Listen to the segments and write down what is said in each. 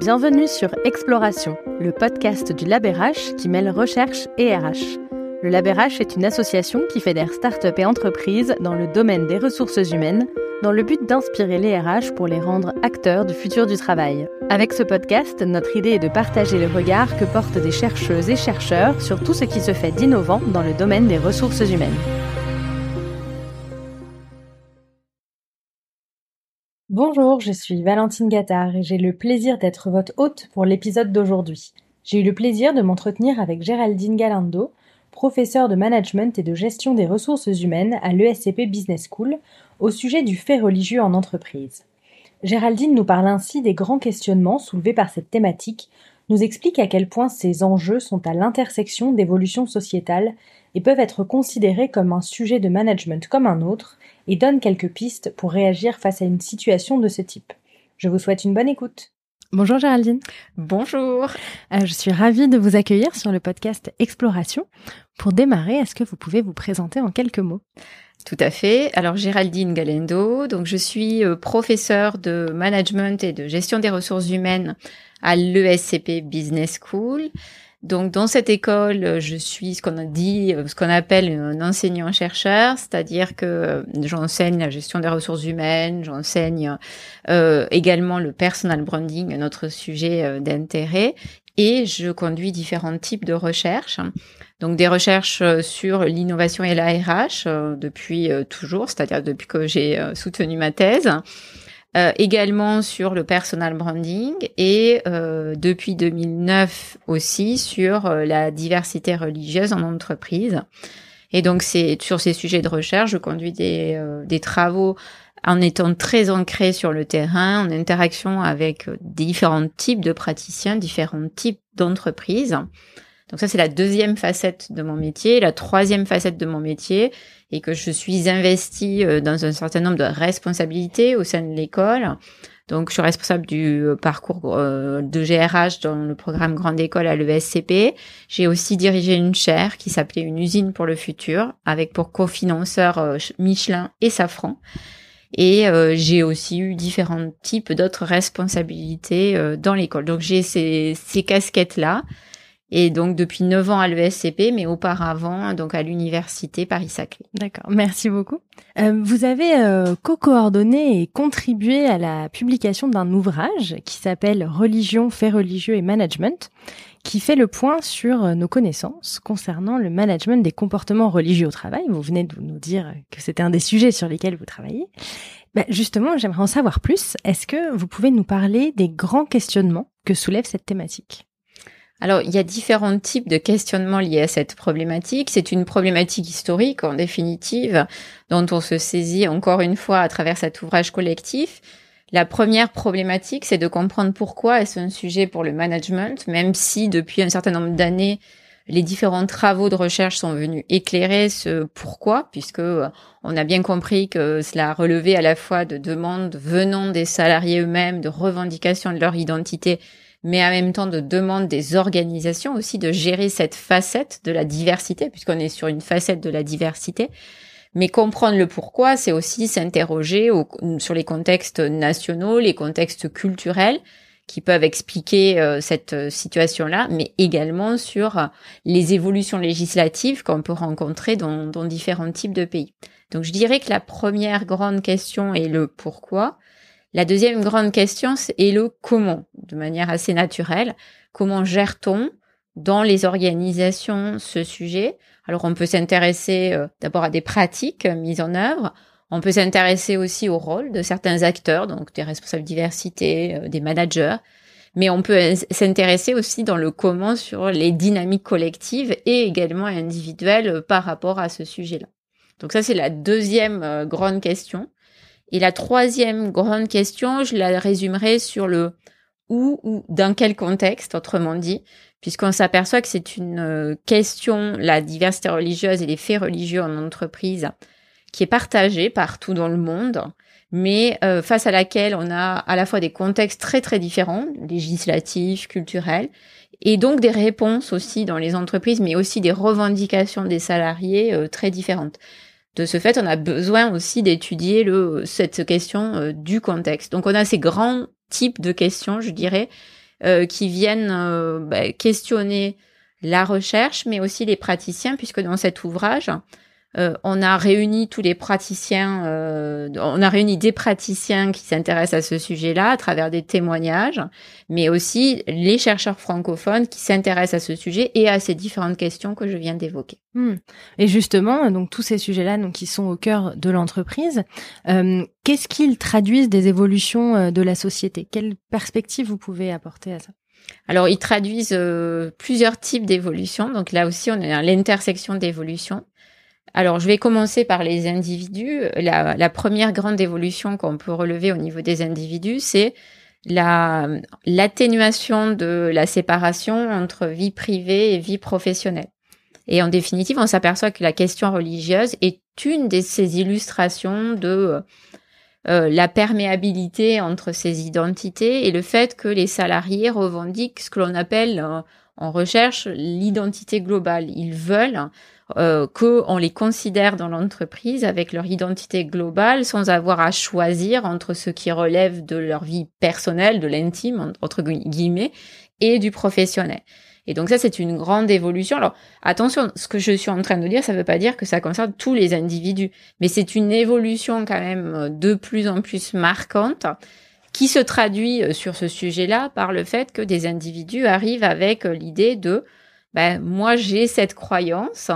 Bienvenue sur Exploration, le podcast du LabRH qui mêle recherche et RH. Le LabRH est une association qui fédère start-up et entreprises dans le domaine des ressources humaines dans le but d'inspirer les RH pour les rendre acteurs du futur du travail. Avec ce podcast, notre idée est de partager le regard que portent des chercheuses et chercheurs sur tout ce qui se fait d'innovant dans le domaine des ressources humaines. Bonjour, je suis Valentine Gattard et j'ai le plaisir d'être votre hôte pour l'épisode d'aujourd'hui. J'ai eu le plaisir de m'entretenir avec Géraldine Galindo, professeure de management et de gestion des ressources humaines à l'ESCP Business School, au sujet du fait religieux en entreprise. Géraldine nous parle ainsi des grands questionnements soulevés par cette thématique, nous explique à quel point ces enjeux sont à l'intersection d'évolutions sociétales et peuvent être considérés comme un sujet de management comme un autre, et donne quelques pistes pour réagir face à une situation de ce type. Je vous souhaite une bonne écoute. Bonjour Géraldine. Bonjour. Euh, je suis ravie de vous accueillir sur le podcast Exploration. Pour démarrer, est-ce que vous pouvez vous présenter en quelques mots? Tout à fait. Alors Géraldine Galendo, donc je suis euh, professeure de management et de gestion des ressources humaines à l'ESCP Business School. Donc dans cette école, je suis ce qu'on dit, ce qu'on appelle un enseignant-chercheur, c'est-à-dire que j'enseigne la gestion des ressources humaines, j'enseigne euh, également le personal branding, notre sujet euh, d'intérêt, et je conduis différents types de recherches. Donc des recherches euh, sur l'innovation et la RH depuis toujours, c'est-à-dire depuis que j'ai soutenu ma thèse. Euh, également sur le personal branding et euh, depuis 2009 aussi sur euh, la diversité religieuse en entreprise. Et donc c'est sur ces sujets de recherche, je conduis des, des travaux en étant très ancré sur le terrain, en interaction avec différents types de praticiens, différents types d'entreprises. Donc ça, c'est la deuxième facette de mon métier. La troisième facette de mon métier, et que je suis investie euh, dans un certain nombre de responsabilités au sein de l'école. Donc, je suis responsable du euh, parcours euh, de GRH dans le programme Grande École à l'ESCP. J'ai aussi dirigé une chaire qui s'appelait Une usine pour le futur, avec pour cofinanceurs Michelin et Safran. Et j'ai aussi eu différents types d'autres responsabilités dans l'école. Donc, j'ai ces, ces casquettes-là et donc depuis 9 ans à l'ESCP, mais auparavant donc à l'université Paris-Saclay. D'accord, merci beaucoup. Euh, vous avez euh, co-coordonné et contribué à la publication d'un ouvrage qui s'appelle Religion, faits religieux et management, qui fait le point sur euh, nos connaissances concernant le management des comportements religieux au travail. Vous venez de nous dire que c'était un des sujets sur lesquels vous travaillez. Ben justement, j'aimerais en savoir plus. Est-ce que vous pouvez nous parler des grands questionnements que soulève cette thématique? Alors, il y a différents types de questionnements liés à cette problématique. C'est une problématique historique, en définitive, dont on se saisit encore une fois à travers cet ouvrage collectif. La première problématique, c'est de comprendre pourquoi est-ce un sujet pour le management, même si depuis un certain nombre d'années, les différents travaux de recherche sont venus éclairer ce pourquoi, puisque euh, on a bien compris que cela relevait à la fois de demandes venant des salariés eux-mêmes, de revendications de leur identité, mais en même temps de demande des organisations aussi de gérer cette facette de la diversité, puisqu'on est sur une facette de la diversité. Mais comprendre le pourquoi, c'est aussi s'interroger sur les contextes nationaux, les contextes culturels qui peuvent expliquer euh, cette euh, situation-là, mais également sur les évolutions législatives qu'on peut rencontrer dans, dans différents types de pays. Donc je dirais que la première grande question est le pourquoi, la deuxième grande question est le comment, de manière assez naturelle. Comment gère-t-on dans les organisations ce sujet Alors on peut s'intéresser euh, d'abord à des pratiques mises en œuvre. On peut s'intéresser aussi au rôle de certains acteurs, donc des responsables diversité, euh, des managers. Mais on peut s'intéresser aussi dans le comment sur les dynamiques collectives et également individuelles euh, par rapport à ce sujet-là. Donc ça, c'est la deuxième grande question. Et la troisième grande question, je la résumerai sur le où ou dans quel contexte, autrement dit, puisqu'on s'aperçoit que c'est une euh, question, la diversité religieuse et les faits religieux en entreprise, qui est partagée partout dans le monde, mais euh, face à laquelle on a à la fois des contextes très très différents, législatifs, culturels, et donc des réponses aussi dans les entreprises, mais aussi des revendications des salariés euh, très différentes. De ce fait, on a besoin aussi d'étudier cette question du contexte. Donc, on a ces grands types de questions, je dirais, qui viennent bah, questionner la recherche, mais aussi les praticiens, puisque dans cet ouvrage, euh, on a réuni tous les praticiens, euh, on a réuni des praticiens qui s'intéressent à ce sujet-là à travers des témoignages, mais aussi les chercheurs francophones qui s'intéressent à ce sujet et à ces différentes questions que je viens d'évoquer. Hmm. Et justement, donc tous ces sujets-là, donc qui sont au cœur de l'entreprise, euh, qu'est-ce qu'ils traduisent des évolutions de la société? Quelle perspective vous pouvez apporter à ça? Alors, ils traduisent plusieurs types d'évolutions. Donc là aussi, on est à l'intersection d'évolutions. Alors, je vais commencer par les individus. La, première grande évolution qu'on peut relever au niveau des individus, c'est l'atténuation de la séparation entre vie privée et vie professionnelle. Et en définitive, on s'aperçoit que la question religieuse est une de ces illustrations de euh, la perméabilité entre ces identités et le fait que les salariés revendiquent ce que l'on appelle euh, en recherche l'identité globale. Ils veulent euh, qu'on les considère dans l'entreprise avec leur identité globale sans avoir à choisir entre ce qui relève de leur vie personnelle, de l'intime, entre guillemets, et du professionnel. Et donc ça, c'est une grande évolution. Alors attention, ce que je suis en train de dire, ça ne veut pas dire que ça concerne tous les individus, mais c'est une évolution quand même de plus en plus marquante qui se traduit euh, sur ce sujet-là par le fait que des individus arrivent avec euh, l'idée de ben, moi j'ai cette croyance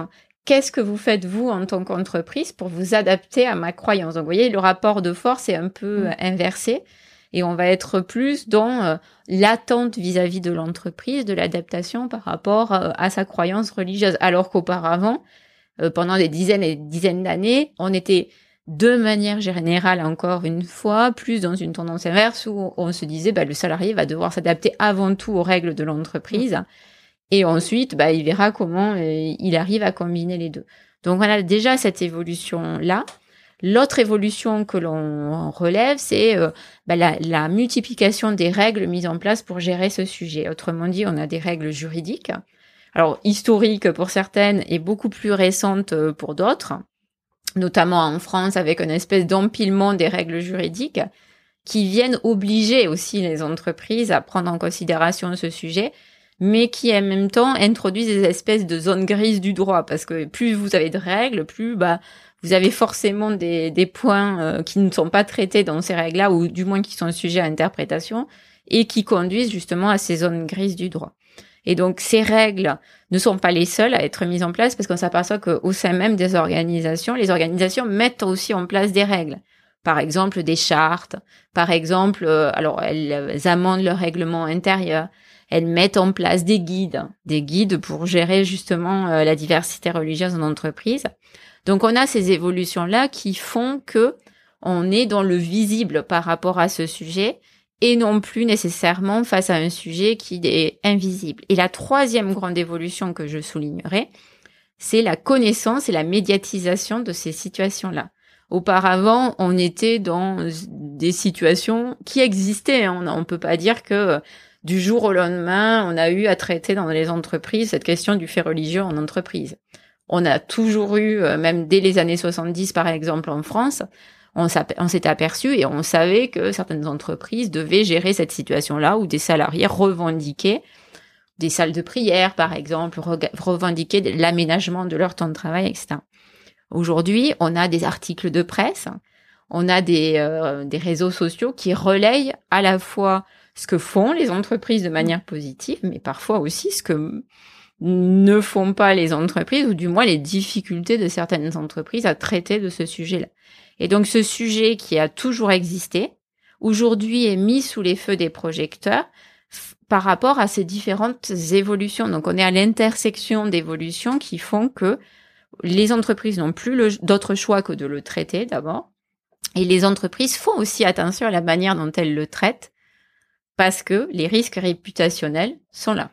qu'est-ce que vous faites vous en tant qu'entreprise pour vous adapter à ma croyance? Donc vous voyez, le rapport de force est un peu mm. inversé et on va être plus dans euh, l'attente vis-à-vis de l'entreprise, de l'adaptation par rapport euh, à sa croyance religieuse. Alors qu'auparavant, euh, pendant des dizaines et des dizaines d'années, on était de manière générale, encore une fois, plus dans une tendance inverse où on se disait, bah, le salarié va devoir s'adapter avant tout aux règles de l'entreprise. Mm. Et ensuite, bah, il verra comment euh, il arrive à combiner les deux. Donc, on a déjà cette évolution-là. L'autre évolution que l'on relève, c'est euh, bah, la, multiplication des règles mises en place pour gérer ce sujet. Autrement dit, on a des règles juridiques, alors historiques pour certaines et beaucoup plus récentes euh, pour d'autres, notamment en France avec une espèce d'empilement des règles juridiques qui viennent obliger aussi les entreprises à prendre en considération ce sujet mais qui en même temps introduisent des espèces de zones grises du droit, parce que plus vous avez de règles, plus bah vous avez forcément des, des points euh, qui ne sont pas traités dans ces règles-là, ou du moins qui sont sujets à interprétation, et qui conduisent justement à ces zones grises du droit. Et donc ces règles ne sont pas les seules à être mises en place, parce qu'on s'aperçoit qu'au sein même des organisations, les organisations mettent aussi en place des règles. Par exemple des chartes, par exemple, euh, alors elles amendent leur règlement intérieur, elles mettent en place des guides, des guides pour gérer justement euh, la diversité religieuse en entreprise. Donc on a ces évolutions là qui font que on est dans le visible par rapport à ce sujet et non plus nécessairement face à un sujet qui est invisible. Et la troisième grande évolution que je soulignerai, c'est la connaissance et la médiatisation de ces situations-là. Auparavant, on était dans des situations qui existaient. Hein. On ne peut pas dire que du jour au lendemain, on a eu à traiter dans les entreprises cette question du fait religieux en entreprise. On a toujours eu, euh, même dès les années 70 par exemple en France, on s'était aperçu et on savait que certaines entreprises devaient gérer cette situation-là où des salariés revendiquaient des salles de prière, par exemple, revendiquaient l'aménagement de leur temps de travail, etc. Aujourd'hui, on a des articles de presse, on a des, euh, des réseaux sociaux qui relayent à la fois ce que font les entreprises de manière positive, mais parfois aussi ce que ne font pas les entreprises, ou du moins les difficultés de certaines entreprises à traiter de ce sujet-là. Et donc ce sujet qui a toujours existé, aujourd'hui est mis sous les feux des projecteurs par rapport à ces différentes évolutions. Donc on est à l'intersection d'évolutions qui font que les entreprises n'ont plus d'autre choix que de le traiter d'abord. Et les entreprises font aussi attention à la manière dont elles le traitent parce que les risques réputationnels sont là.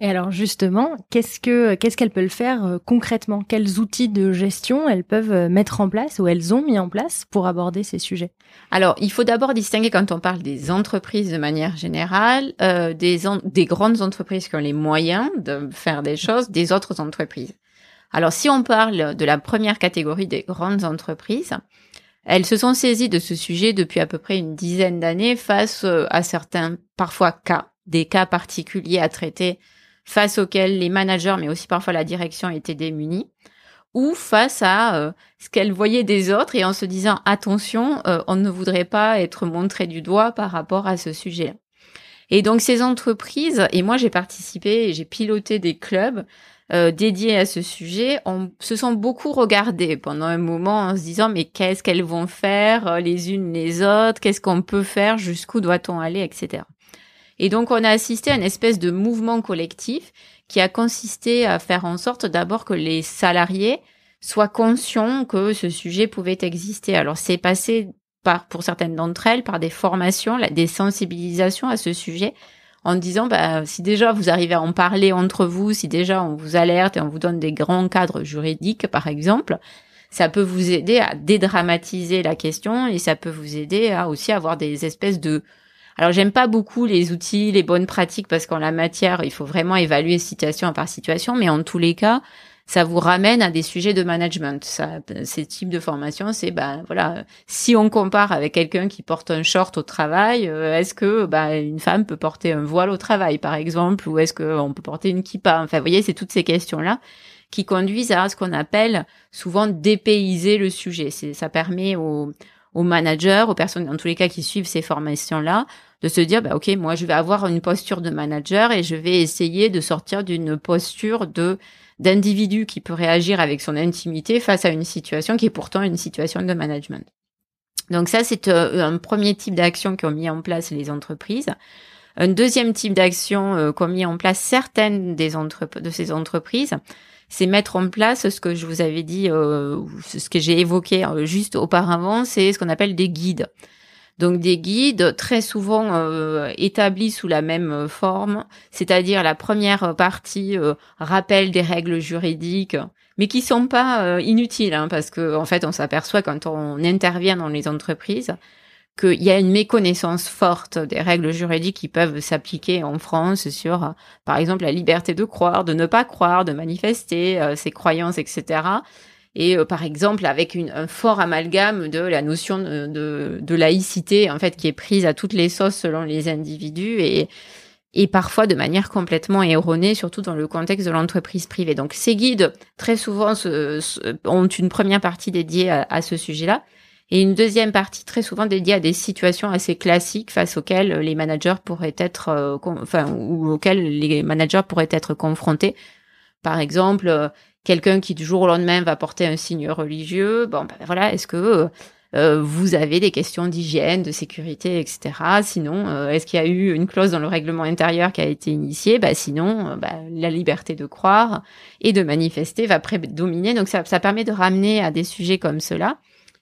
Et alors justement, qu'est-ce que qu'est-ce qu'elles peuvent faire euh, concrètement? Quels outils de gestion elles peuvent euh, mettre en place ou elles ont mis en place pour aborder ces sujets? Alors, il faut d'abord distinguer quand on parle des entreprises de manière générale, euh, des des grandes entreprises qui ont les moyens de faire des choses, des autres entreprises. Alors, si on parle de la première catégorie des grandes entreprises, elles se sont saisies de ce sujet depuis à peu près une dizaine d'années face euh, à certains, parfois, cas des cas particuliers à traiter face auxquels les managers, mais aussi parfois la direction étaient démunis, ou face à euh, ce qu'elle voyait des autres et en se disant attention, euh, on ne voudrait pas être montré du doigt par rapport à ce sujet. Et donc ces entreprises, et moi j'ai participé, j'ai piloté des clubs euh, dédiés à ce sujet, on se sont beaucoup regardés pendant un moment en se disant mais qu'est-ce qu'elles vont faire les unes les autres, qu'est-ce qu'on peut faire, jusqu'où doit-on aller, etc. Et donc on a assisté à une espèce de mouvement collectif qui a consisté à faire en sorte d'abord que les salariés soient conscients que ce sujet pouvait exister. Alors c'est passé par, pour certaines d'entre elles, par des formations, des sensibilisations à ce sujet, en disant, bah, si déjà vous arrivez à en parler entre vous, si déjà on vous alerte et on vous donne des grands cadres juridiques, par exemple, ça peut vous aider à dédramatiser la question et ça peut vous aider à aussi avoir des espèces de alors j'aime pas beaucoup les outils, les bonnes pratiques parce qu'en la matière, il faut vraiment évaluer situation par situation, mais en tous les cas, ça vous ramène à des sujets de management. Ça, ces types de formations, c'est ben voilà, si on compare avec quelqu'un qui porte un short au travail, euh, est-ce que bah, une femme peut porter un voile au travail, par exemple, ou est-ce qu'on peut porter une kippa? Enfin, vous voyez, c'est toutes ces questions-là qui conduisent à ce qu'on appelle souvent dépayser le sujet. Ça permet aux, aux managers, aux personnes dans tous les cas qui suivent ces formations-là, de se dire, bah, OK, moi, je vais avoir une posture de manager et je vais essayer de sortir d'une posture de d'individu qui peut réagir avec son intimité face à une situation qui est pourtant une situation de management. Donc ça, c'est euh, un premier type d'action qu'ont mis en place les entreprises. Un deuxième type d'action euh, qu'ont mis en place certaines des de ces entreprises, c'est mettre en place ce que je vous avais dit, euh, ce que j'ai évoqué juste auparavant, c'est ce qu'on appelle des guides. Donc des guides très souvent euh, établis sous la même forme, c'est-à-dire la première partie rappelle des règles juridiques, mais qui sont pas inutiles, hein, parce que en fait on s'aperçoit quand on intervient dans les entreprises qu'il y a une méconnaissance forte des règles juridiques qui peuvent s'appliquer en France sur, par exemple, la liberté de croire, de ne pas croire, de manifester euh, ses croyances, etc. Et euh, par exemple, avec une, un fort amalgame de la notion de, de, laïcité, en fait, qui est prise à toutes les sauces selon les individus et, et parfois de manière complètement erronée, surtout dans le contexte de l'entreprise privée. Donc, ces guides, très souvent, ont une première partie dédiée à ce sujet-là et une deuxième partie très souvent dédiée à des situations assez classiques face auxquelles les managers pourraient être, euh, enfin, ou auxquelles les managers pourraient être confrontés. Par exemple, euh, quelqu'un qui du jour au lendemain va porter un signe religieux. Bon, ben voilà, est-ce que euh, vous avez des questions d'hygiène, de sécurité, etc. Sinon, est-ce qu'il y a eu une clause dans le règlement intérieur qui a été initiée? Bah, Sinon, bah, la liberté de croire et de manifester va prédominer. Donc, ça, ça permet de ramener à des sujets comme cela.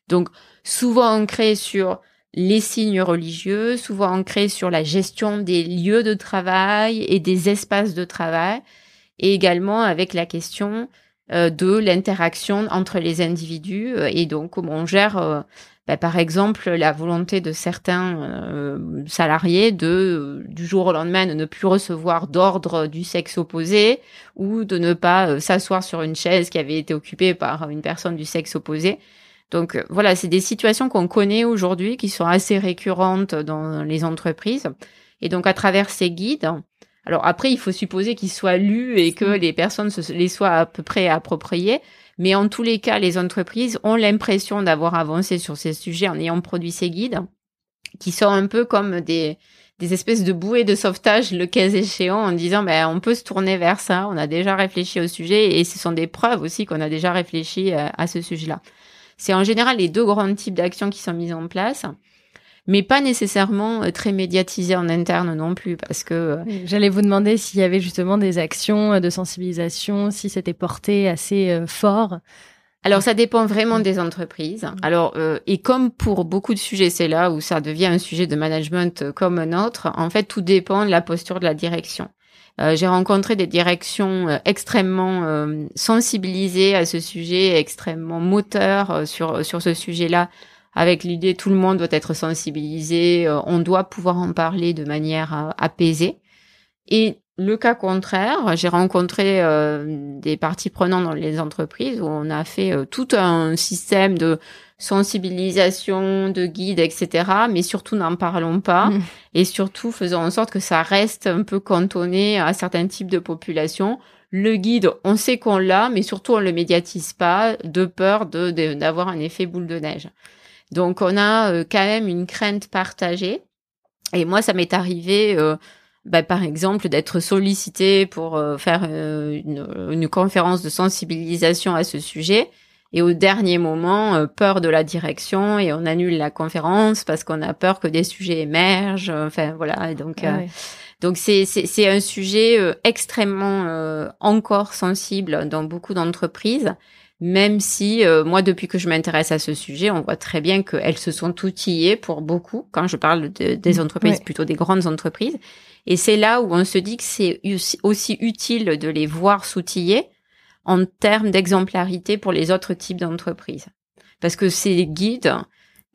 Donc, souvent ancré sur les signes religieux, souvent ancré sur la gestion des lieux de travail et des espaces de travail, et également avec la question euh, de l'interaction entre les individus euh, et donc comment on gère, euh, bah, par exemple, la volonté de certains salariés de du jour au lendemain de ne plus recevoir d'ordre du sexe opposé ou de ne pas s'asseoir sur une chaise qui avait été occupée par une personne du sexe opposé. Donc euh, voilà, c'est des situations qu'on connaît aujourd'hui, qui sont assez récurrentes dans les entreprises. Et donc à travers ces guides, alors après, il faut supposer qu'ils soient lus et que les personnes se, les soient à peu près appropriées. Mais en tous les cas, les entreprises ont l'impression d'avoir avancé sur ces sujets en ayant produit ces guides, qui sont un peu comme des, des espèces de bouées de sauvetage, le cas échéant, en disant, ben, on peut se tourner vers ça, on a déjà réfléchi au sujet, et ce sont des preuves aussi qu'on a déjà réfléchi euh, à ce sujet-là. C'est en général les deux grands types d'actions qui sont mises en place mais pas nécessairement euh, très médiatisées en interne non plus, parce que... Euh, j'allais vous demander s'il y avait justement des actions euh, de sensibilisation, si c'était porté assez fort. Alors ça dépend vraiment des entreprises. Alors et comme pour beaucoup de sujets, c'est là où ça devient un sujet de management comme un autre. En fait, tout dépend de la posture de la direction. Euh, j'ai rencontré des directions euh, extrêmement euh, sensibilisées à ce sujet, extrêmement moteurs sur sur ce sujet-là, avec l'idée tout le monde doit être sensibilisé, on doit pouvoir en parler de manière apaisée. Et le cas contraire, j'ai rencontré euh, des parties prenantes dans les entreprises où on a fait euh, tout un système de sensibilisation, de guide, etc. Mais surtout n'en parlons pas mmh. et surtout faisons en sorte que ça reste un peu cantonné à certains types de populations. Le guide, on sait qu'on l'a, mais surtout on le médiatise pas de peur de d'avoir un effet boule de neige. Donc on a euh, quand même une crainte partagée. Et moi, ça m'est arrivé bah, par exemple, d'être sollicité pour euh, faire euh, une, conférence de sensibilisation à ce sujet. Et au dernier moment, euh, peur de la direction et on annule la conférence parce qu'on a peur que des sujets émergent. Enfin voilà, donc ah donc c'est c'est un sujet extrêmement encore sensible dans beaucoup d'entreprises même si moi, depuis que je m'intéresse à ce sujet, on voit très bien qu'elles se sont outillées pour beaucoup, quand je parle de, des mmh. entreprises, plutôt des grandes entreprises, et c'est là où on se dit que c'est aussi utile de les voir s'outiller en termes d'exemplarité pour les autres types d'entreprises. Parce que ces guides,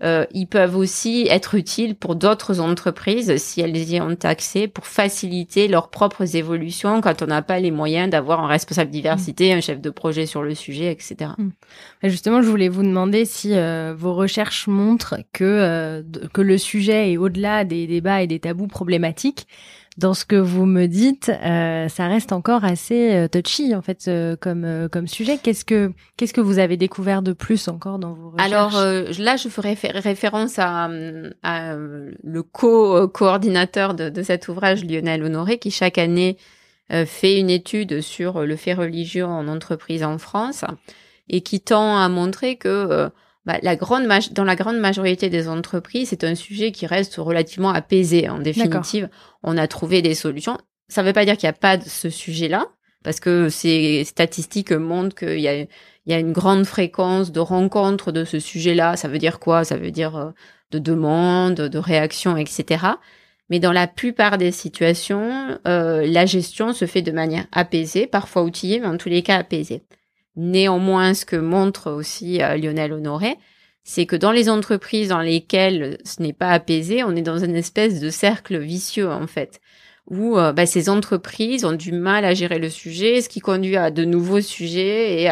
euh, ils peuvent aussi être utiles pour d'autres entreprises si elles y ont accès pour faciliter leurs propres évolutions quand on n'a pas les moyens d'avoir un responsable diversité, un chef de projet sur le sujet, etc. Mm. Justement, je voulais vous demander si euh, vos recherches montrent que, euh, que le sujet est au-delà des débats et des tabous problématiques dans ce que vous me dites, euh, ça reste encore assez euh, touchy en fait euh, comme euh, comme sujet. Qu'est-ce que qu'est-ce que vous avez découvert de plus encore dans vos recherches? Alors là, je ferai référence à, à le co-coordinateur de, de, cet ouvrage, Lionel Honoré, qui chaque année fait une étude sur le fait religieux en entreprise en France et qui tend à montrer que bah, la grande dans la grande majorité des entreprises, c'est un sujet qui reste relativement apaisé. En définitive, on a trouvé des solutions. Ça ne veut pas dire qu'il n'y a pas de ce sujet-là, parce que ces statistiques montrent qu'il y a, il y a une grande fréquence de rencontres de ce sujet-là. Ça veut dire quoi? Ça veut dire euh, de demandes, de réactions, etc. Mais dans la plupart des situations, euh, la gestion se fait de manière apaisée, parfois outillée, mais en tous les cas apaisée. Néanmoins, ce que montre aussi euh, Lionel Honoré, c'est que dans les entreprises dans lesquelles ce n'est pas apaisé, on est dans une espèce de cercle vicieux en fait, où euh, bah, ces entreprises ont du mal à gérer le sujet, ce qui conduit à de nouveaux sujets et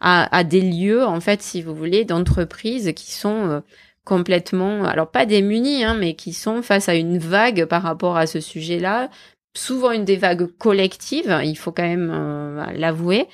à, des lieux en fait, si vous voulez, d'entreprises qui sont euh, complètement, alors pas démunies, hein, mais qui sont face à une vague par rapport à ce sujet-là, souvent une des vagues collectives, il faut quand même l'avouer,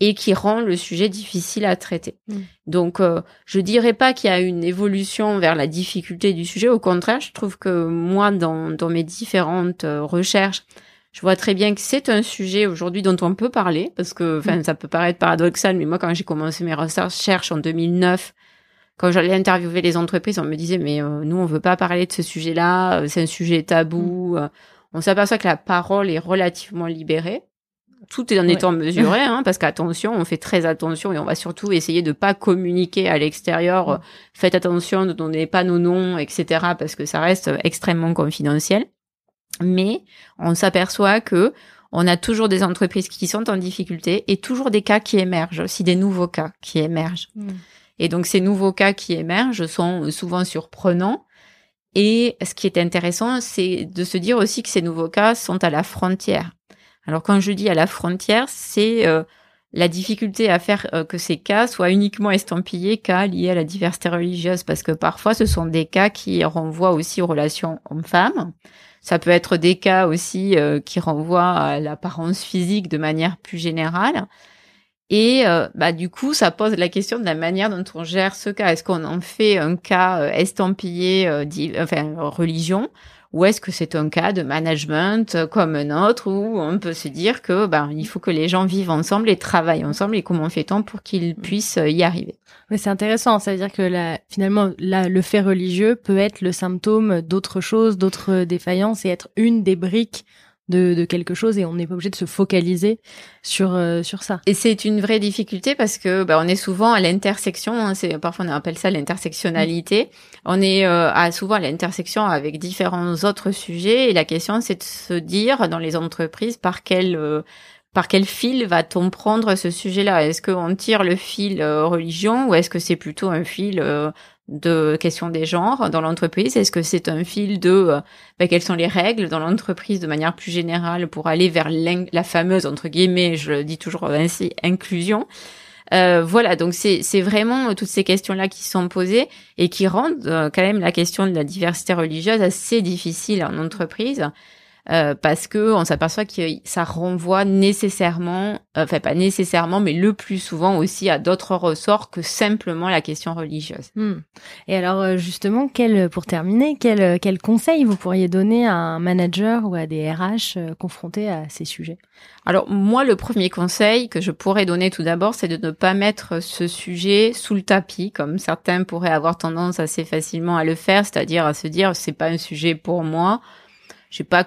et qui rend le sujet difficile à traiter. Mm. Donc, euh, je dirais pas qu'il y a une évolution vers la difficulté du sujet. Au contraire, je trouve que moi, dans, dans mes différentes euh, recherches, je vois très bien que c'est un sujet aujourd'hui dont on peut parler, parce que, enfin, mm. ça peut paraître paradoxal, mais moi, quand j'ai commencé mes recherches en 2009, quand j'allais interviewer les entreprises, on me disait, mais euh, nous, on veut pas parler de ce sujet-là, euh, c'est un sujet tabou. Mm. On s'aperçoit que la parole est relativement libérée tout est en étant mesuré, hein, parce qu'attention, on fait très attention et on va surtout essayer de pas communiquer à l'extérieur. Euh, faites attention, ne donnez pas nos noms, etc., parce que ça reste extrêmement confidentiel. Mais on s'aperçoit que on a toujours des entreprises qui sont en difficulté et toujours des cas qui émergent, aussi des nouveaux cas qui émergent. Hmm. Et donc ces nouveaux cas qui émergent sont souvent surprenants. Et ce qui est intéressant, c'est de se dire aussi que ces nouveaux cas sont à la frontière. Alors quand je dis à la frontière, c'est euh, la difficulté à faire euh, que ces cas soient uniquement estampillés cas liés à la diversité religieuse, parce que parfois ce sont des cas qui renvoient aussi aux relations hommes-femmes. Ça peut être des cas aussi euh, qui renvoient à l'apparence physique de manière plus générale. Et bah du coup, ça pose la question de la manière dont on gère ce cas. Est-ce qu'on en fait un cas estampillé, enfin religion, ou est-ce que c'est un cas de management euh, comme un autre où on peut se dire que ben il faut que les gens vivent ensemble et travaillent ensemble et comment fait-on pour qu'ils mm. puissent euh, y arriver? Mais c'est intéressant, ça veut dire que là, finalement là, le fait religieux peut être le symptôme d'autres choses, d'autres défaillances et être une des briques de, de, quelque chose et on n'est pas obligé de se focaliser sur euh, sur ça. Et c'est une vraie difficulté parce que bah, on est souvent à l'intersection. Hein, c'est parfois on appelle ça l'intersectionnalité. On est euh, à, souvent à l'intersection avec différents autres sujets et la question c'est de se dire dans les entreprises par quel euh, par quel fil va-t-on prendre ce sujet-là? Est-ce qu'on tire le fil religion ou est-ce que c'est plutôt un fil de question des genres dans l'entreprise Est-ce que c'est un fil de euh, ben, quelles sont les règles dans l'entreprise de manière plus générale pour aller vers la fameuse entre guillemets, je le dis toujours ainsi, inclusion? Euh, voilà, donc c'est vraiment toutes ces questions-là qui sont posées et qui rendent euh, quand même la question de la diversité religieuse assez difficile en entreprise. Euh, parce que on s'aperçoit que ça renvoie nécessairement, euh, enfin pas nécessairement, mais le plus souvent aussi à d'autres ressorts que simplement la question religieuse. Hmm. Et alors euh, justement, quel, pour terminer, quel, quel conseil vous pourriez donner à un manager ou à des RH confrontés à ces sujets? Alors moi, le premier conseil que je pourrais donner tout d'abord, c'est de ne pas mettre ce sujet sous le tapis, comme certains pourraient avoir tendance assez facilement à le faire, c'est-à-dire à se dire c'est pas un sujet pour moi j'ai pas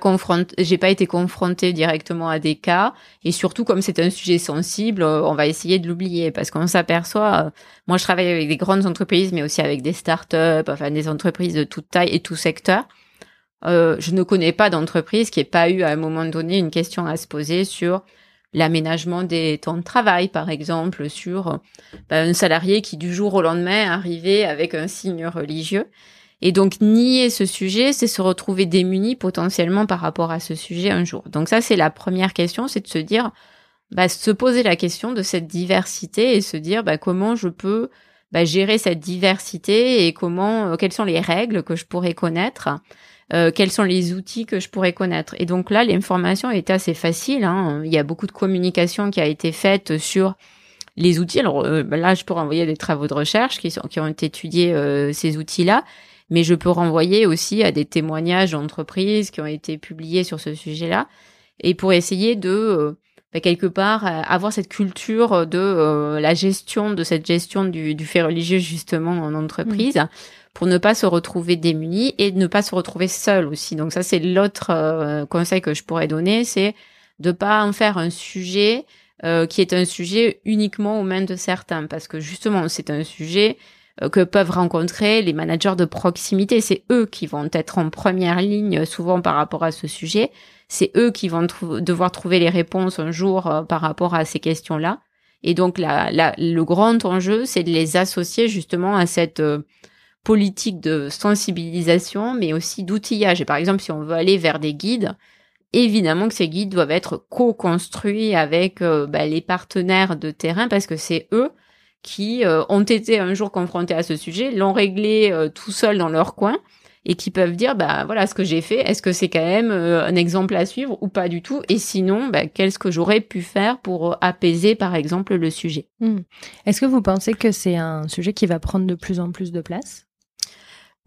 j'ai pas été confrontée directement à des cas et surtout comme c'est un sujet sensible, euh, on va essayer de l'oublier parce qu'on s'aperçoit. Euh, moi, je travaille avec des grandes entreprises, mais aussi avec des startups, enfin des entreprises de toute taille et tout secteur. Euh, je ne connais pas d'entreprise qui ait pas eu à un moment donné une question à se poser sur l'aménagement des temps de travail, par exemple, sur ben, un salarié qui du jour au lendemain arrivait avec un signe religieux. Et donc nier ce sujet, c'est se retrouver démuni potentiellement par rapport à ce sujet un jour. Donc ça, c'est la première question, c'est de se dire, bah, se poser la question de cette diversité et se dire bah, comment je peux bah, gérer cette diversité et comment, euh, quelles sont les règles que je pourrais connaître, euh, quels sont les outils que je pourrais connaître. Et donc là, l'information est assez facile. Hein. Il y a beaucoup de communication qui a été faite sur les outils. Alors euh, bah, là, je pourrais envoyer des travaux de recherche qui, sont, qui ont étudié ces outils-là mais je peux renvoyer aussi à des témoignages d'entreprises qui ont été publiés sur ce sujet-là, et pour essayer de euh, bah, quelque part euh, avoir cette culture de euh, la gestion de cette gestion du, du, fait religieux justement en entreprise. pour ne pas se retrouver démunis et ne pas se retrouver seul aussi. Donc ça, c'est l'autre conseil que je pourrais donner, c'est de pas en faire un sujet qui est un sujet uniquement aux mains de certains, parce que justement, c'est un sujet que peuvent rencontrer les managers de proximité. C'est eux qui vont être en première ligne souvent par rapport à ce sujet. C'est eux qui vont devoir trouver les réponses un jour euh, par rapport à ces questions-là. Et donc la, le grand enjeu, c'est de les associer justement à cette euh, politique de sensibilisation, mais aussi d'outillage. Et par exemple, si on veut aller vers des guides, évidemment que ces guides doivent être co-construits avec bah, les partenaires de terrain parce que c'est eux qui euh, ont été un jour confrontés à ce sujet, l'ont réglé euh, tout seul dans leur coin et qui peuvent dire bah voilà ce que j'ai fait est-ce que c'est quand même euh, un exemple à suivre ou pas du tout? Et sinon bah, qu'est-ce que j'aurais pu faire pour apaiser par exemple le sujet? Hmm. est-ce que vous pensez que c'est un sujet qui va prendre de plus en plus de place?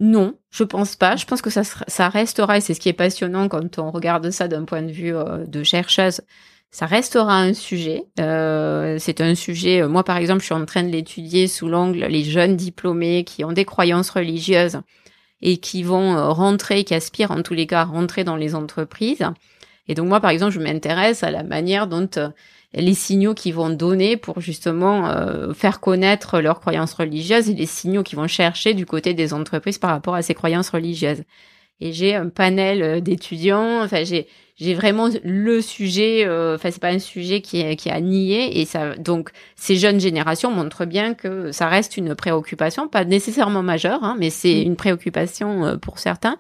Non, je pense pas. Je pense que ça, ça restera, et c'est ce qui est passionnant quand on regarde ça d'un point de vue de chercheuse, ça restera un sujet. Euh, c'est un sujet, euh, moi par exemple, je suis en train de l'étudier sous l'angle les jeunes diplômés qui ont des croyances religieuses et qui vont euh, rentrer, qui aspirent en tous les cas à rentrer dans les entreprises. Et donc moi par exemple, je m'intéresse à la manière dont les signaux qu'ils vont donner pour justement faire connaître leurs croyances religieuses et les signaux qu'ils vont chercher du côté des entreprises par rapport à ces croyances religieuses. Et j'ai un panel d'étudiants, enfin j'ai j'ai vraiment le sujet. Euh, enfin, c'est pas un sujet qui est qui a nié et ça. Donc, ces jeunes générations montrent bien que ça reste une préoccupation, pas nécessairement majeure, hein, mais c'est mm. une préoccupation euh, pour certains.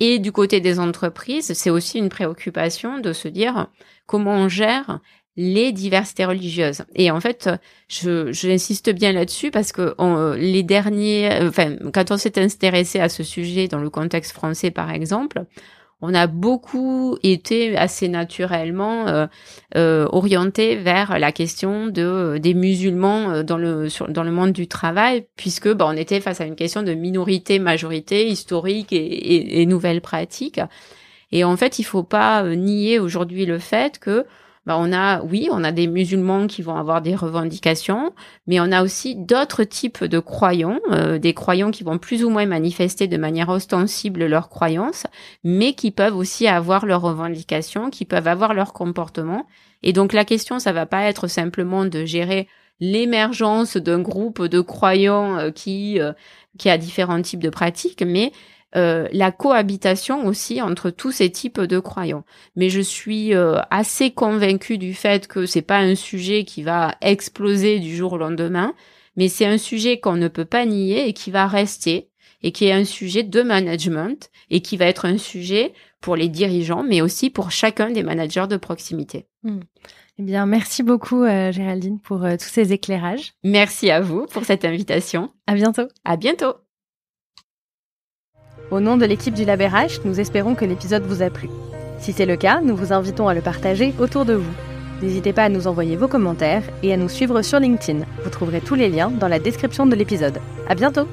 Et du côté des entreprises, c'est aussi une préoccupation de se dire comment on gère les diversités religieuses. Et en fait, je j'insiste bien là-dessus parce que les derniers, enfin, quand on s'est intéressé à ce sujet dans le contexte français, par exemple, on a beaucoup été assez naturellement euh, euh, orienté vers la question de des musulmans euh, dans le dans le monde du travail puisque bah, on était face à une question de minorité majorité historique et, et, nouvelles pratiques et en fait il faut pas nier aujourd'hui le fait que bah, on a, oui, on a des musulmans qui vont avoir des revendications, mais on a aussi d'autres types de croyants, euh, des croyants qui vont plus ou moins manifester de manière ostensible leurs croyances, mais qui peuvent aussi avoir leurs revendications, qui peuvent avoir leur comportement. Et donc la question, ça va pas être simplement de gérer l'émergence d'un groupe de croyants euh, qui euh, qui a différents types de pratiques, mais euh, la cohabitation aussi entre tous ces types de croyants. Mais je suis euh, assez convaincue du fait que c'est pas un sujet qui va exploser du jour au lendemain, mais c'est un sujet qu'on ne peut pas nier et qui va rester et qui est un sujet de management et qui va être un sujet pour les dirigeants, mais aussi pour chacun des managers de proximité. Hmm. Eh bien, merci beaucoup, euh, Géraldine, pour euh, tous ces éclairages. Merci à vous pour cette invitation. À bientôt. À bientôt. Au nom de l'équipe du Labérage, nous espérons que l'épisode vous a plu. Si c'est le cas, nous vous invitons à le partager autour de vous. N'hésitez pas à nous envoyer vos commentaires et à nous suivre sur LinkedIn. Vous trouverez tous les liens dans la description de l'épisode. À bientôt!